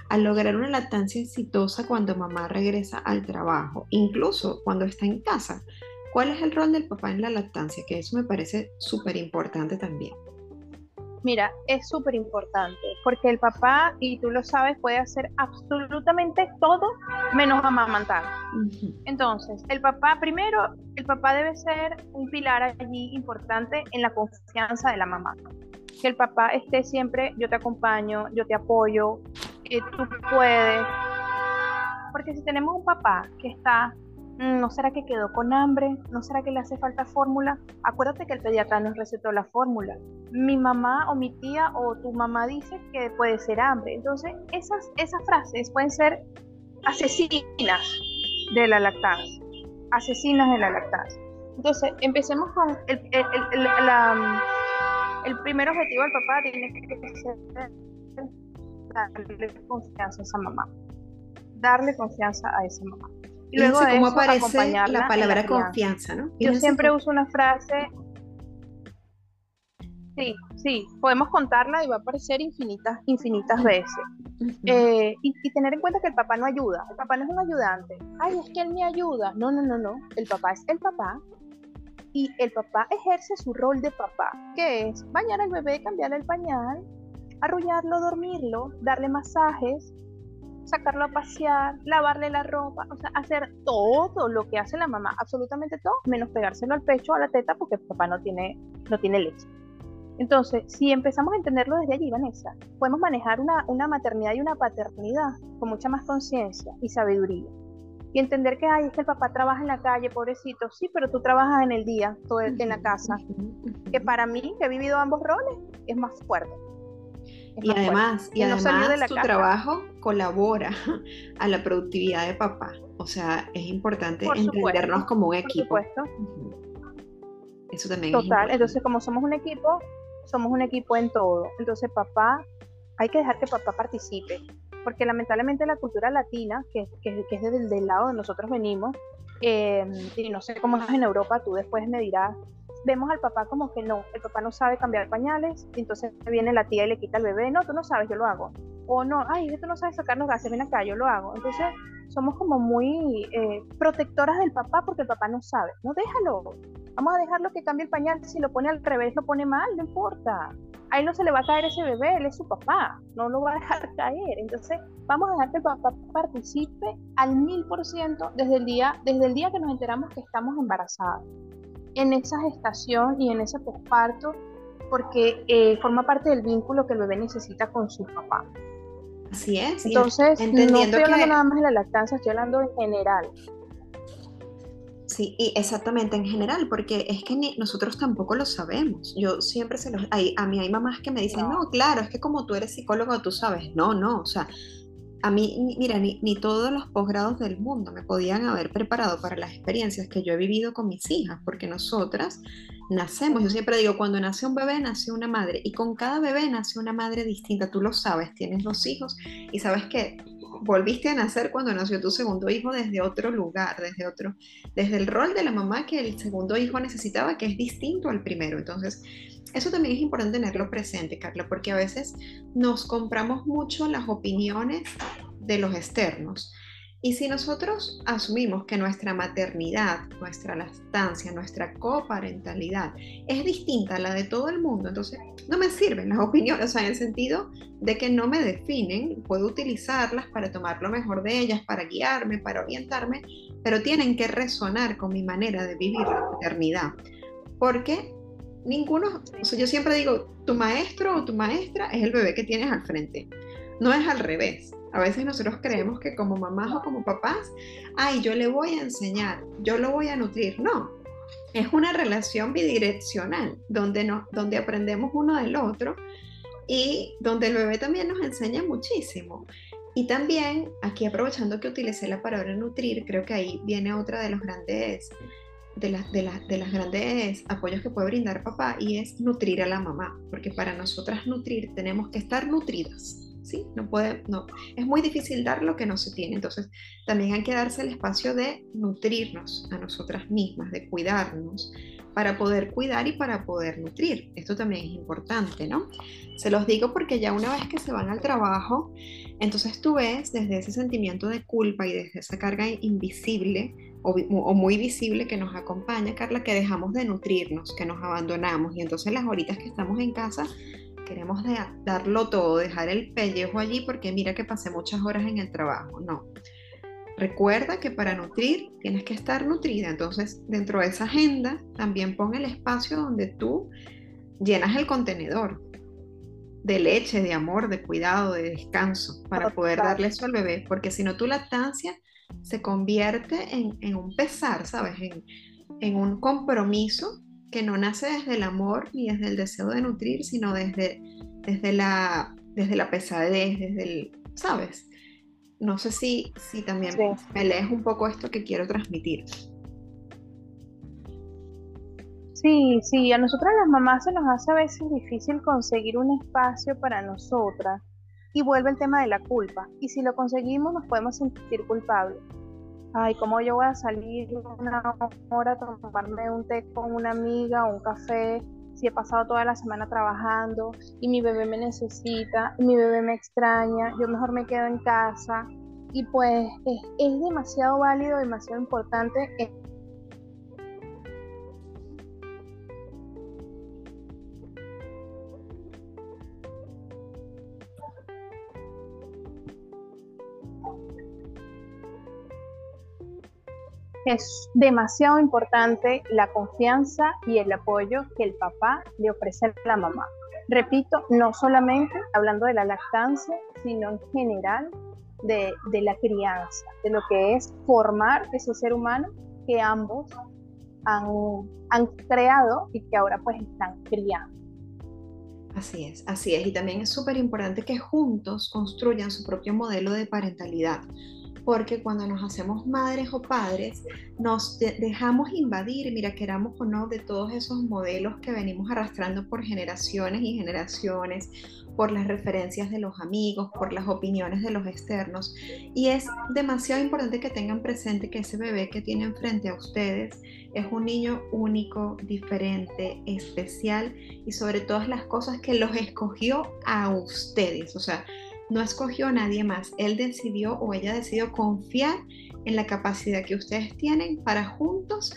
a lograr una lactancia exitosa cuando mamá regresa al trabajo, incluso cuando está en casa? ¿Cuál es el rol del papá en la lactancia? Que eso me parece súper importante también. Mira, es súper importante porque el papá, y tú lo sabes, puede hacer absolutamente todo menos amamantar. Entonces, el papá, primero, el papá debe ser un pilar allí importante en la confianza de la mamá. Que el papá esté siempre, yo te acompaño, yo te apoyo, que tú puedes. Porque si tenemos un papá que está ¿No será que quedó con hambre? ¿No será que le hace falta fórmula? Acuérdate que el pediatra nos recetó la fórmula. Mi mamá o mi tía o tu mamá dice que puede ser hambre. Entonces, esas, esas frases pueden ser asesinas de la lactancia. Asesinas de la lactancia. Entonces, empecemos con el, el primer objetivo del papá tiene que ser darle confianza a esa mamá. Darle confianza a esa mamá. Y luego cómo aparece la palabra confianza, ¿no? Yo siempre uso una frase. Sí, sí, podemos contarla y va a aparecer infinitas, infinitas veces. Eh, y, y, tener en cuenta que el papá no ayuda, el papá no es un ayudante. Ay, es que él me ayuda. No, no, no, no. El papá es el papá y el papá ejerce su rol de papá, que es bañar al bebé, cambiarle el pañal, arrullarlo, dormirlo, darle masajes, sacarlo a pasear, lavarle la ropa, o sea, hacer todo lo que hace la mamá, absolutamente todo, menos pegárselo al pecho, a la teta, porque papá no tiene, no tiene leche. Entonces, si empezamos a entenderlo desde allí, Vanessa, podemos manejar una, una maternidad y una paternidad con mucha más conciencia y sabiduría. Y entender que, ay, es que el papá trabaja en la calle, pobrecito, sí, pero tú trabajas en el día, todo en la casa. Que para mí, que he vivido ambos roles, es más fuerte y además, y además tu trabajo colabora (laughs) a la productividad de papá. O sea, es importante entendernos como un equipo. Por supuesto. Eso también Total, entonces como somos un equipo, somos un equipo en todo. Entonces papá, hay que dejar que papá participe. Porque lamentablemente la cultura latina, que, que, es desde el lado de nosotros venimos, eh, y no sé cómo es en Europa, tú después me dirás, vemos al papá como que no, el papá no sabe cambiar pañales, entonces viene la tía y le quita al bebé, no, tú no sabes, yo lo hago. O no, ay, tú no sabes sacarnos gases, ven acá, yo lo hago. Entonces somos como muy eh, protectoras del papá porque el papá no sabe. No, déjalo. Vamos a dejarlo que cambie el pañal. Si lo pone al revés, lo pone mal, no importa. Ahí no se le va a caer ese bebé, él es su papá, no lo va a dejar (laughs) caer. Entonces, vamos a dejar que el papá participe al mil por ciento desde el día que nos enteramos que estamos embarazadas en esa gestación y en ese posparto porque eh, forma parte del vínculo que el bebé necesita con su papá. Así es. Entonces, no estoy hablando nada más de la lactancia, estoy hablando en general. Sí, y exactamente en general, porque es que nosotros tampoco lo sabemos. Yo siempre se los... Hay, a mí hay mamás que me dicen, no. no, claro, es que como tú eres psicólogo, tú sabes. No, no, o sea, a mí, mira, ni, todos los posgrados del mundo me podían haber preparado para las experiencias que yo he vivido con mis hijas, porque nosotras nacemos, yo siempre digo, cuando nace un bebé, nace una madre, y con cada bebé nace una madre distinta, tú lo sabes, tienes dos hijos y sabes que volviste a nacer cuando nació tu segundo hijo desde otro lugar, desde otro, desde el rol de la mamá que el segundo hijo necesitaba, que es distinto al primero. Entonces, eso también es importante tenerlo presente, Carla, porque a veces nos compramos mucho las opiniones de los externos. Y si nosotros asumimos que nuestra maternidad, nuestra lactancia, nuestra coparentalidad es distinta a la de todo el mundo, entonces no me sirven las opiniones, o sea, en el sentido de que no me definen, puedo utilizarlas para tomar lo mejor de ellas, para guiarme, para orientarme, pero tienen que resonar con mi manera de vivir la maternidad. Porque ninguno, o sea, yo siempre digo, tu maestro o tu maestra es el bebé que tienes al frente, no es al revés. A veces nosotros creemos que como mamás o como papás, ay, yo le voy a enseñar, yo lo voy a nutrir. No, es una relación bidireccional, donde, no, donde aprendemos uno del otro y donde el bebé también nos enseña muchísimo. Y también, aquí aprovechando que utilicé la palabra nutrir, creo que ahí viene otra de los grandes de, las, de, de las grandes apoyos que puede brindar papá y es nutrir a la mamá, porque para nosotras nutrir tenemos que estar nutridas. ¿Sí? No puede, no, es muy difícil dar lo que no se tiene. Entonces, también hay que darse el espacio de nutrirnos a nosotras mismas, de cuidarnos, para poder cuidar y para poder nutrir. Esto también es importante, ¿no? Se los digo porque ya una vez que se van al trabajo, entonces tú ves desde ese sentimiento de culpa y desde esa carga invisible o, muy visible que nos acompaña, Carla, que dejamos de nutrirnos, que nos abandonamos y entonces las horitas que estamos en casa queremos darlo todo, dejar el pellejo allí porque mira que pasé muchas horas en el trabajo. No. Recuerda que para nutrir tienes que estar nutrida. Entonces, dentro de esa agenda, también pon el espacio donde tú llenas el contenedor de leche, de amor, de cuidado, de descanso, para poder darle eso al bebé. Porque si no, tu lactancia se convierte en, un pesar, ¿sabes? En, en un compromiso que no nace desde el amor ni desde el deseo de nutrir, sino desde, desde, la, desde la pesadez, desde el, ¿sabes? No sé si, si también me lees un poco esto que quiero transmitir. Sí, sí, a nosotras las mamás se nos hace a veces difícil conseguir un espacio para nosotras y vuelve el tema de la culpa. Y si lo conseguimos nos podemos sentir culpables ay, ¿cómo yo voy a salir una hora a tomarme un té con una amiga o un café si he pasado toda la semana trabajando y mi bebé me necesita, y mi bebé me extraña, yo mejor me quedo en casa? Y pues es, es demasiado válido, demasiado importante es demasiado importante la confianza y el apoyo que el papá le ofrece a la mamá. Repito, no solamente hablando de la lactancia, sino en general de, la crianza, de lo que es formar ese ser humano que ambos han, han creado y que ahora pues están criando. Así es, así es. Y también es súper importante que juntos construyan su propio modelo de parentalidad porque cuando nos hacemos madres o padres, nos dejamos invadir, mira, queramos o no, de todos esos modelos que venimos arrastrando por generaciones y generaciones, por las referencias de los amigos, por las opiniones de los externos. Y es demasiado importante que tengan presente que ese bebé que tienen frente a ustedes es un niño único, diferente, especial y sobre todas las cosas que los escogió a ustedes. O sea, no escogió a nadie más. Él decidió o ella decidió confiar en la capacidad que ustedes tienen para juntos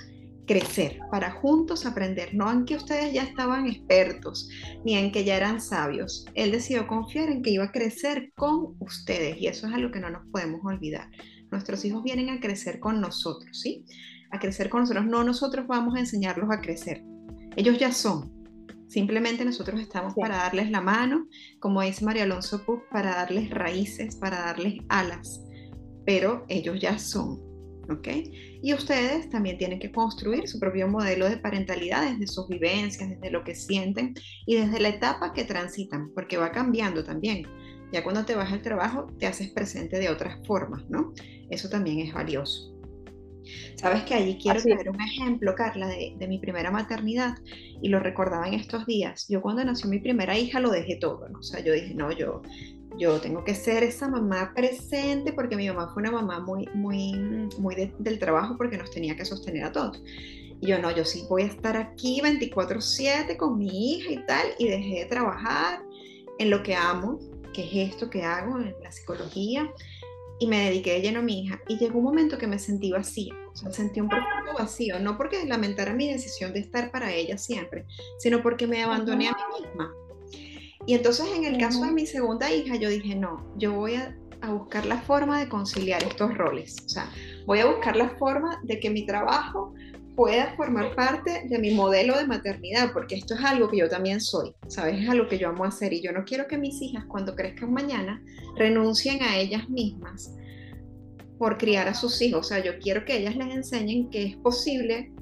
crecer, para juntos aprender, no en que ustedes ya estaban expertos ni en que ya eran sabios. Él decidió confiar en que iba a crecer con ustedes y eso es algo que no nos podemos olvidar. Nuestros hijos vienen a crecer con nosotros, ¿sí? A crecer con nosotros. No nosotros vamos a enseñarlos a crecer. Ellos ya son. Simplemente nosotros estamos para darles la mano, como dice María Alonso para darles raíces, para darles alas, pero ellos ya son, ¿ok? Y ustedes también tienen que construir su propio modelo de parentalidad desde sus vivencias, desde lo que sienten y desde la etapa que transitan, porque va cambiando también. Ya cuando te vas al trabajo te haces presente de otras formas, ¿no? Eso también es valioso. Sabes que allí quiero traer un ejemplo, Carla, de, mi primera maternidad y lo recordaba en estos días. Yo cuando nació mi primera hija lo dejé todo, ¿no? O sea, yo dije, no, yo, yo tengo que ser esa mamá presente porque mi mamá fue una mamá muy, muy, muy del trabajo porque nos tenía que sostener a todos. Y yo no, yo sí voy a estar aquí 24/7 con mi hija y tal y dejé de trabajar en lo que amo, que es esto que hago en la psicología y me dediqué de lleno a mi hija. Y llegó un momento que me sentí vacía, o sea, sentí un profundo vacío, no porque lamentara mi decisión de estar para ella siempre, sino porque me abandoné a mí misma. Y entonces en el caso de mi segunda hija, yo dije, no, yo voy a, a buscar la forma de conciliar estos roles, o sea, voy a buscar la forma de que mi trabajo pueda formar parte de mi modelo de maternidad, porque esto es algo que yo también soy, ¿sabes? Es algo que yo amo hacer y yo no quiero que mis hijas cuando crezcan mañana renuncien a ellas mismas por criar a sus hijos, o sea, yo quiero que ellas les enseñen que es posible,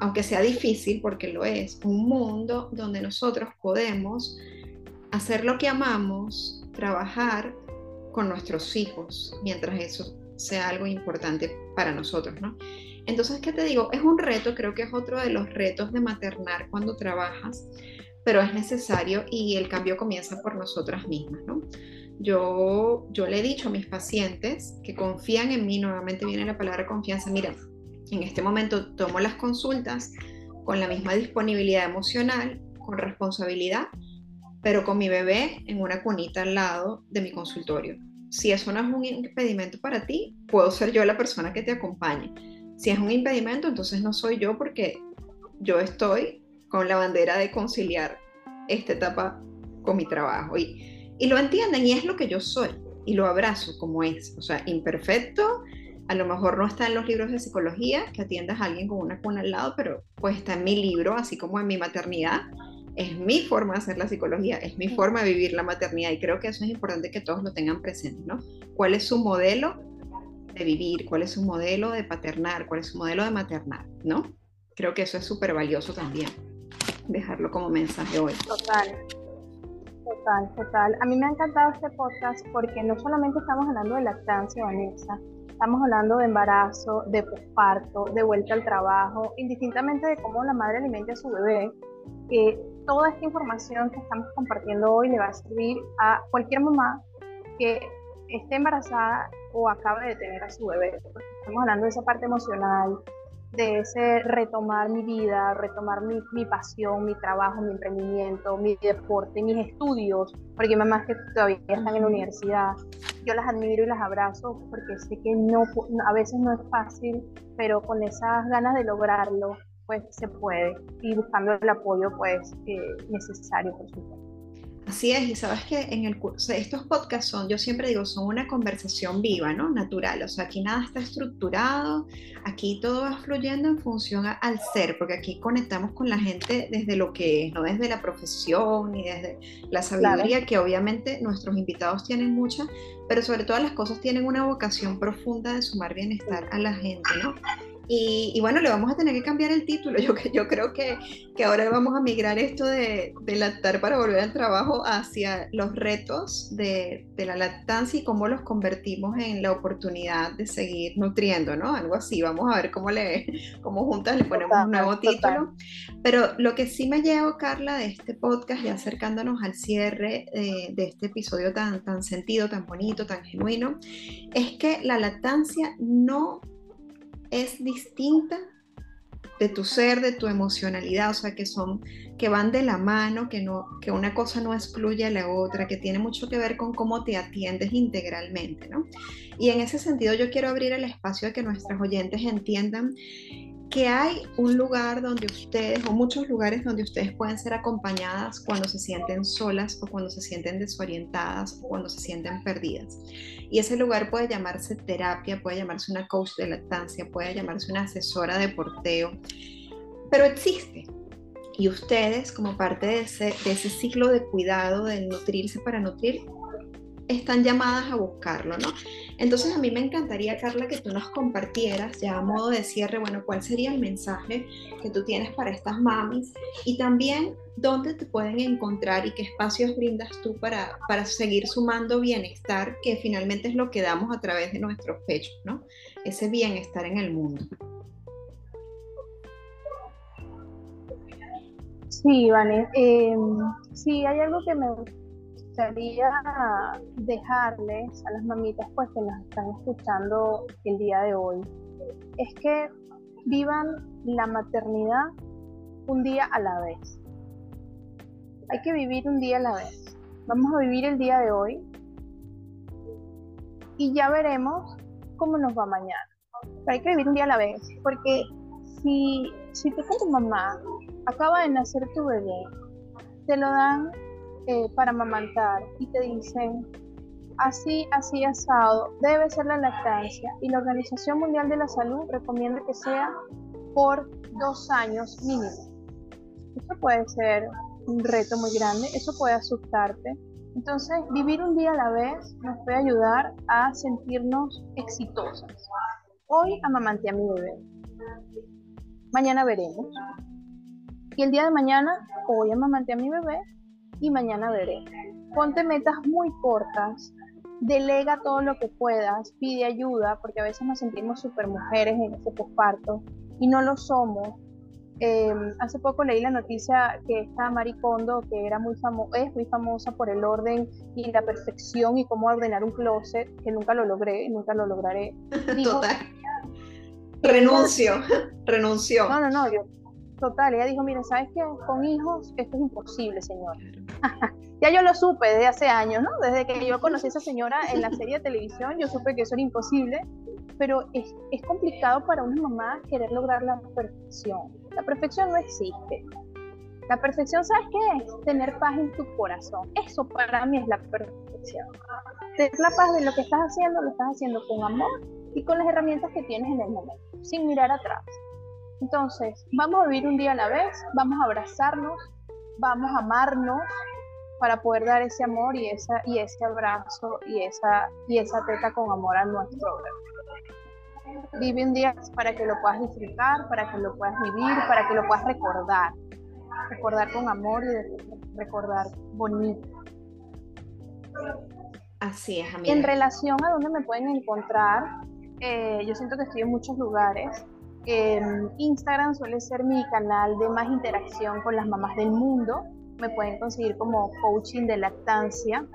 aunque sea difícil, porque lo es, un mundo donde nosotros podemos hacer lo que amamos, trabajar con nuestros hijos, mientras eso sea algo importante para nosotros, ¿no? Entonces, ¿qué te digo? Es un reto, creo que es otro de los retos de maternar cuando trabajas, pero es necesario y el cambio comienza por nosotras mismas, ¿no? Yo, yo le he dicho a mis pacientes que confían en mí, nuevamente viene la palabra confianza, mira, en este momento tomo las consultas con la misma disponibilidad emocional, con responsabilidad, pero con mi bebé en una cunita al lado de mi consultorio. Si eso no es un impedimento para ti, puedo ser yo la persona que te acompañe si es un impedimento, entonces no soy yo porque yo estoy con la bandera de conciliar esta etapa con mi trabajo y, y lo entienden y es lo que yo soy y lo abrazo como es, o sea, imperfecto, a lo mejor no está en los libros de psicología, que atiendas a alguien con una cuna al lado, pero pues está en mi libro, así como en mi maternidad. Es mi forma de hacer la psicología, es mi forma de vivir la maternidad y creo que eso es importante que todos lo tengan presente, ¿no? ¿Cuál es su modelo de vivir? ¿Cuál es su modelo de paternar? ¿Cuál es su modelo de maternar? ¿No? Creo que eso es súper valioso también, dejarlo como mensaje hoy. Total, total, total. A mí me ha encantado este podcast porque no solamente estamos hablando de lactancia, Vanessa, Estamos hablando de embarazo, de posparto, de vuelta al trabajo, indistintamente de cómo la madre alimenta a su bebé, que toda esta información que estamos compartiendo hoy le va a servir a cualquier mamá que esté embarazada o acabe de tener a su bebé. Estamos hablando de esa parte emocional, de ese retomar mi vida, retomar mi, mi, pasión, mi trabajo, mi emprendimiento, mi deporte, mis estudios, porque mamás que todavía están en la universidad. Yo las admiro y las abrazo porque sé que no, a veces no es fácil, pero con esas ganas de lograrlo, pues se puede y buscando el apoyo pues eh, necesario, por supuesto. Así es, y sabes que en el curso, estos podcasts son, yo siempre digo, son una conversación viva, ¿no? Natural, o sea, aquí nada está estructurado, aquí todo va fluyendo en función al ser, porque aquí conectamos con la gente desde lo que es, no desde la profesión ni desde la sabiduría, que obviamente nuestros invitados tienen mucha, pero sobre todo las cosas tienen una vocación profunda de sumar bienestar a la gente, ¿no? Y, bueno, le vamos a tener que cambiar el título. (laughs) Yo, yo creo que, que ahora vamos a migrar esto de, de, lactar para volver al trabajo hacia los retos de, de, la lactancia y cómo los convertimos en la oportunidad de seguir nutriendo, ¿no? Algo así. Vamos a ver cómo, le, cómo juntas le ponemos un nuevo título. Pero lo que sí me llevo, Carla, de este podcast, ya acercándonos al cierre de, de este episodio tan, tan sentido, tan bonito, tan genuino, es que la lactancia no es distinta de tu ser, de tu emocionalidad, o sea, que son, que van de la mano, que, no, que una cosa no excluye a la otra, que tiene mucho que ver con cómo te atiendes integralmente, ¿no? Y en ese sentido yo quiero abrir el espacio a que nuestros oyentes entiendan que hay un lugar donde ustedes, o muchos lugares donde ustedes pueden ser acompañadas cuando se sienten solas o cuando se sienten desorientadas o cuando se sienten perdidas. Y ese lugar puede llamarse terapia, puede llamarse una coach de lactancia, puede llamarse una asesora de porteo, pero existe. Y ustedes, como parte de ese, ciclo de cuidado, del nutrirse para nutrir, están llamadas a buscarlo, ¿no? Entonces a mí me encantaría, Carla, que tú nos compartieras ya a modo de cierre, bueno, cuál sería el mensaje que tú tienes para estas mamis y también dónde te pueden encontrar y qué espacios brindas tú para, para seguir sumando bienestar, que finalmente es lo que damos a través de nuestros pechos, ¿no? Ese bienestar en el mundo. Sí, vale. Em, sí, hay algo que me gustaría dejarles a las mamitas pues que nos están escuchando el día de hoy es que vivan la maternidad un día a la vez. Hay que vivir un día a la vez. Vamos a vivir el día de hoy y ya veremos cómo nos va mañana. Pero hay que vivir un día a la vez, porque si, si tú como mamá acaba de nacer tu bebé, te lo dan eh, para amamantar y te dicen, así, así asado, debe ser la lactancia y la Organización Mundial de la Salud recomienda que sea por dos años mínimo. Eso puede ser un reto muy grande, eso puede asustarte. Entonces, vivir un día a la vez nos puede ayudar a sentirnos exitosas. Hoy amamanté a mi bebé. Mañana veremos. Y el día de mañana, hoy amamanté a mi bebé y mañana veré. Ponte metas muy cortas, delega todo lo que puedas, pide ayuda, porque a veces nos sentimos super mujeres en este posparto y no lo somos. Em, hace poco leí la noticia que esta Maricondo, que era muy es muy famosa por el orden y la perfección y cómo ordenar un closet, que nunca lo logré, nunca lo lograré. (laughs) Total. Renuncio, (laughs) renunció. No, no, no, yo, total, ella dijo, mire, ¿sabes qué? Con hijos esto es imposible, señor. (laughs) ya yo lo supe desde hace años, ¿no? Desde que yo conocí a esa señora en la serie de televisión, yo supe que eso era imposible, pero es, es complicado para una mamá querer lograr la perfección. La perfección no existe. La perfección, ¿sabes qué es? Tener paz en tu corazón. Eso para mí es la perfección. Tener la paz de lo que estás haciendo, lo estás haciendo con amor y con las herramientas que tienes en el momento, sin mirar atrás. Entonces, vamos a vivir un día a la vez, vamos a abrazarnos, vamos a amarnos para poder dar ese amor y, esa, y ese abrazo y esa, y esa teta con amor a nuestro hogar. Vive un día para que lo puedas disfrutar, para que lo puedas vivir, para que lo puedas recordar. Recordar con amor y recordar bonito. Así es, amiga. En relación a dónde me pueden encontrar, eh, yo siento que estoy en muchos lugares. Instagram suele ser mi canal de más interacción con las mamás del mundo. Me pueden conseguir como coaching de lactancia.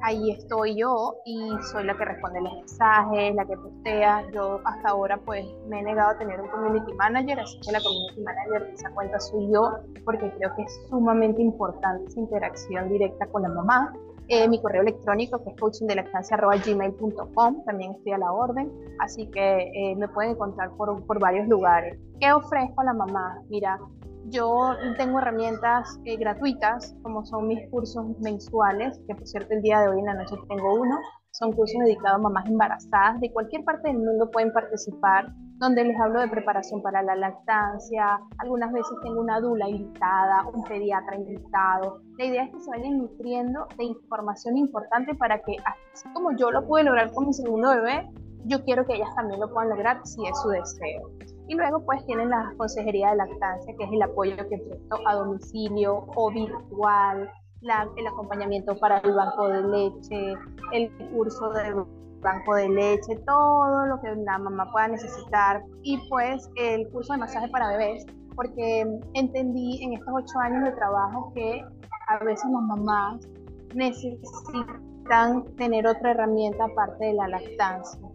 Ahí estoy yo y soy la que responde los mensajes, la que postea. Yo hasta ahora pues me he negado a tener un community manager, así que la community manager de esa cuenta soy yo porque creo que es sumamente importante esa interacción directa con la mamá. Eh, mi correo electrónico que es coachingdelactancia.gmail.com, también estoy a la orden, así que eh, me pueden encontrar por, por, varios lugares. ¿Qué ofrezco a la mamá? Mira, yo tengo herramientas eh, gratuitas, como son mis cursos mensuales, que por cierto el día de hoy en la noche tengo uno, son cursos dedicados a mamás embarazadas, de cualquier parte del mundo pueden participar donde les hablo de preparación para la lactancia, algunas veces tengo una dula invitada, un pediatra invitado. La idea es que se vayan nutriendo de información importante para que, así como yo lo pude lograr con mi segundo bebé, yo quiero que ellas también lo puedan lograr si es su deseo. Y luego pues tienen la consejería de lactancia, que es el apoyo que presto a domicilio o virtual, el acompañamiento para el banco de leche, el curso de banco de leche, todo lo que la mamá pueda necesitar. Y pues el curso de masaje para bebés, porque entendí en estos ocho años de trabajo que a veces las mamás necesitan tener otra herramienta aparte de la lactancia,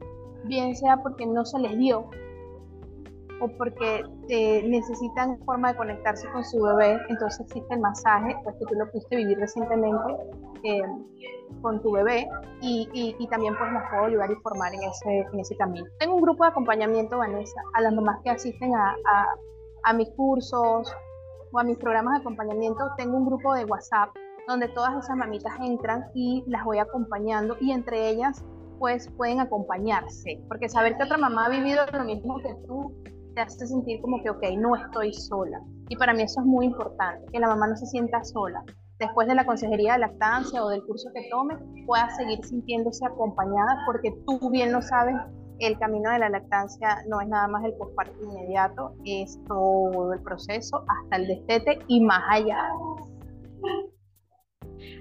bien sea porque no se les dio o porque eh, necesitan forma de conectarse con su bebé, entonces existe el masaje, pues que tú lo pudiste vivir recientemente eh, con tu bebé y, y, también pues nos puedo ayudar y formar en ese, en ese camino. Tengo un grupo de acompañamiento, Vanessa, a las mamás que asisten a, a, a mis cursos o a mis programas de acompañamiento, tengo un grupo de WhatsApp donde todas esas mamitas entran y las voy acompañando y entre ellas pues pueden acompañarse, porque saber que otra mamá ha vivido lo mismo que tú te hace sentir como que, ok, no estoy sola. Y para mí eso es muy importante, que la mamá no se sienta sola. Después de la consejería de lactancia o del curso que tome, pueda seguir sintiéndose acompañada porque tú bien lo sabes, el camino de la lactancia no es nada más el postparto inmediato, es todo el proceso hasta el destete y más allá.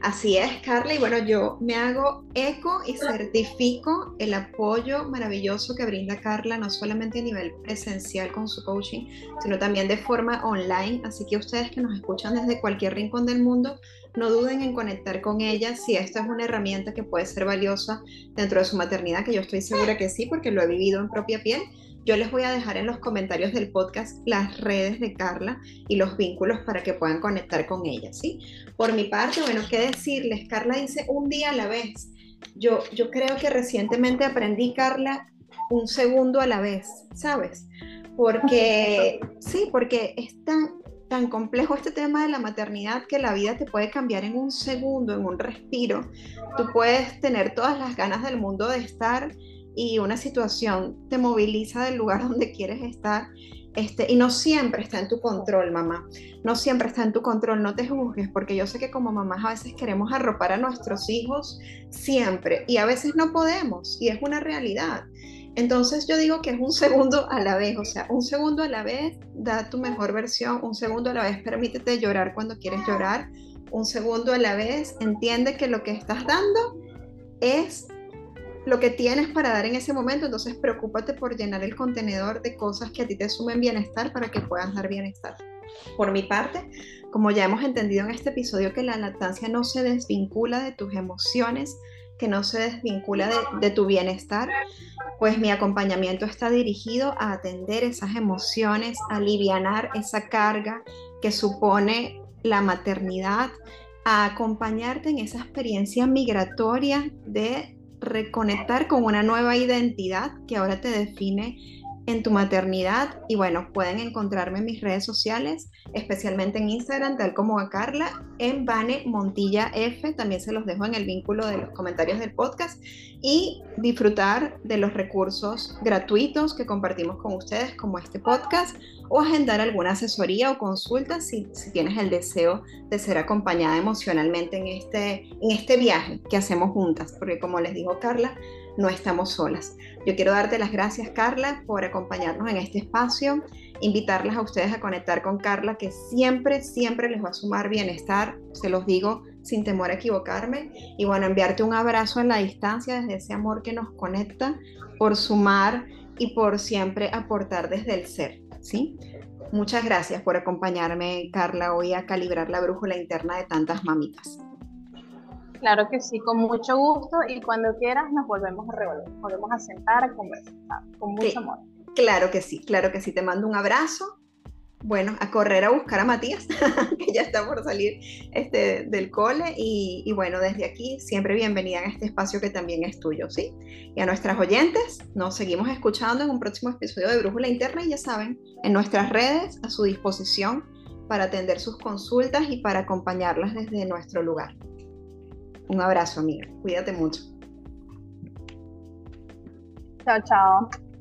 Así es, Carla, y bueno, yo me hago eco y certifico el apoyo maravilloso que brinda Carla, no solamente a nivel presencial con su coaching, sino también de forma online. Así que ustedes que nos escuchan desde cualquier rincón del mundo, no duden en conectar con ella si esta es una herramienta que puede ser valiosa dentro de su maternidad, que yo estoy segura que sí, porque lo he vivido en propia piel yo les voy a dejar en los comentarios del podcast las redes de Carla y los vínculos para que puedan conectar con ella, ¿sí? Por mi parte, bueno, ¿qué decirles? Carla dice un día a la vez. Yo, yo creo que recientemente aprendí, Carla, un segundo a la vez, ¿sabes? Porque, (laughs) sí, porque es tan, tan complejo este tema de la maternidad que la vida te puede cambiar en un segundo, en un respiro. Tú puedes tener todas las ganas del mundo de estar y una situación te moviliza del lugar (laughs) donde quieres estar este, y no siempre está en tu control, mamá. No siempre está en tu control, no te juzgues, porque yo sé que como mamás a veces queremos arropar a nuestros hijos siempre y a veces no podemos y es una realidad. Entonces yo digo que es un segundo a la vez, o sea, un segundo a la vez da tu mejor versión, un segundo a la vez permítete llorar cuando quieres llorar, un segundo a la vez entiende que lo que estás dando es lo que tienes para dar en ese momento, entonces preocúpate por llenar el contenedor de cosas que a ti te sumen bienestar para que puedas dar bienestar. Por mi parte, como ya hemos entendido en este episodio que la lactancia no se desvincula de tus emociones, que no se desvincula de, tu bienestar, pues mi acompañamiento está dirigido a atender esas emociones, a aliviar esa carga que supone la maternidad, a acompañarte en esa experiencia migratoria de reconectar con una nueva identidad que ahora te define en tu maternidad y bueno, pueden encontrarme en mis redes sociales, especialmente en Instagram, tal como a Carla, en Vane Montilla F, también se los dejo en el vínculo de los comentarios del podcast y disfrutar de los recursos gratuitos que compartimos con ustedes como este podcast o agendar alguna asesoría o consulta si, si tienes el deseo de ser acompañada emocionalmente en este, en este viaje que hacemos juntas, porque como les dijo Carla, no estamos solas. Yo quiero darte las gracias, Carla, por acompañarnos en este espacio, invitarlas a ustedes a conectar con Carla, que siempre, siempre les va a sumar bienestar, se los digo sin temor a equivocarme, y bueno, enviarte un abrazo en la distancia desde ese amor que nos conecta, por sumar y por siempre aportar desde el ser, ¿sí? Muchas gracias por acompañarme, Carla, hoy a calibrar la brújula interna de tantas mamitas. Claro que sí, con mucho gusto y cuando quieras nos volvemos a revolver, volvemos a sentar a conversar, con mucho amor. Claro que sí, claro que sí, te mando un abrazo. Bueno, a correr a buscar a Matías, (laughs) que ya está por salir este, del cole. Y, y, bueno, desde aquí, siempre bienvenida en este espacio que también es tuyo, ¿sí? Y a nuestras oyentes, nos seguimos escuchando en un próximo episodio de Brújula Interna y ya saben, en nuestras redes, a su disposición para atender sus consultas y para acompañarlas desde nuestro lugar. Un abrazo, amiga. Cuídate mucho. Chao, chao.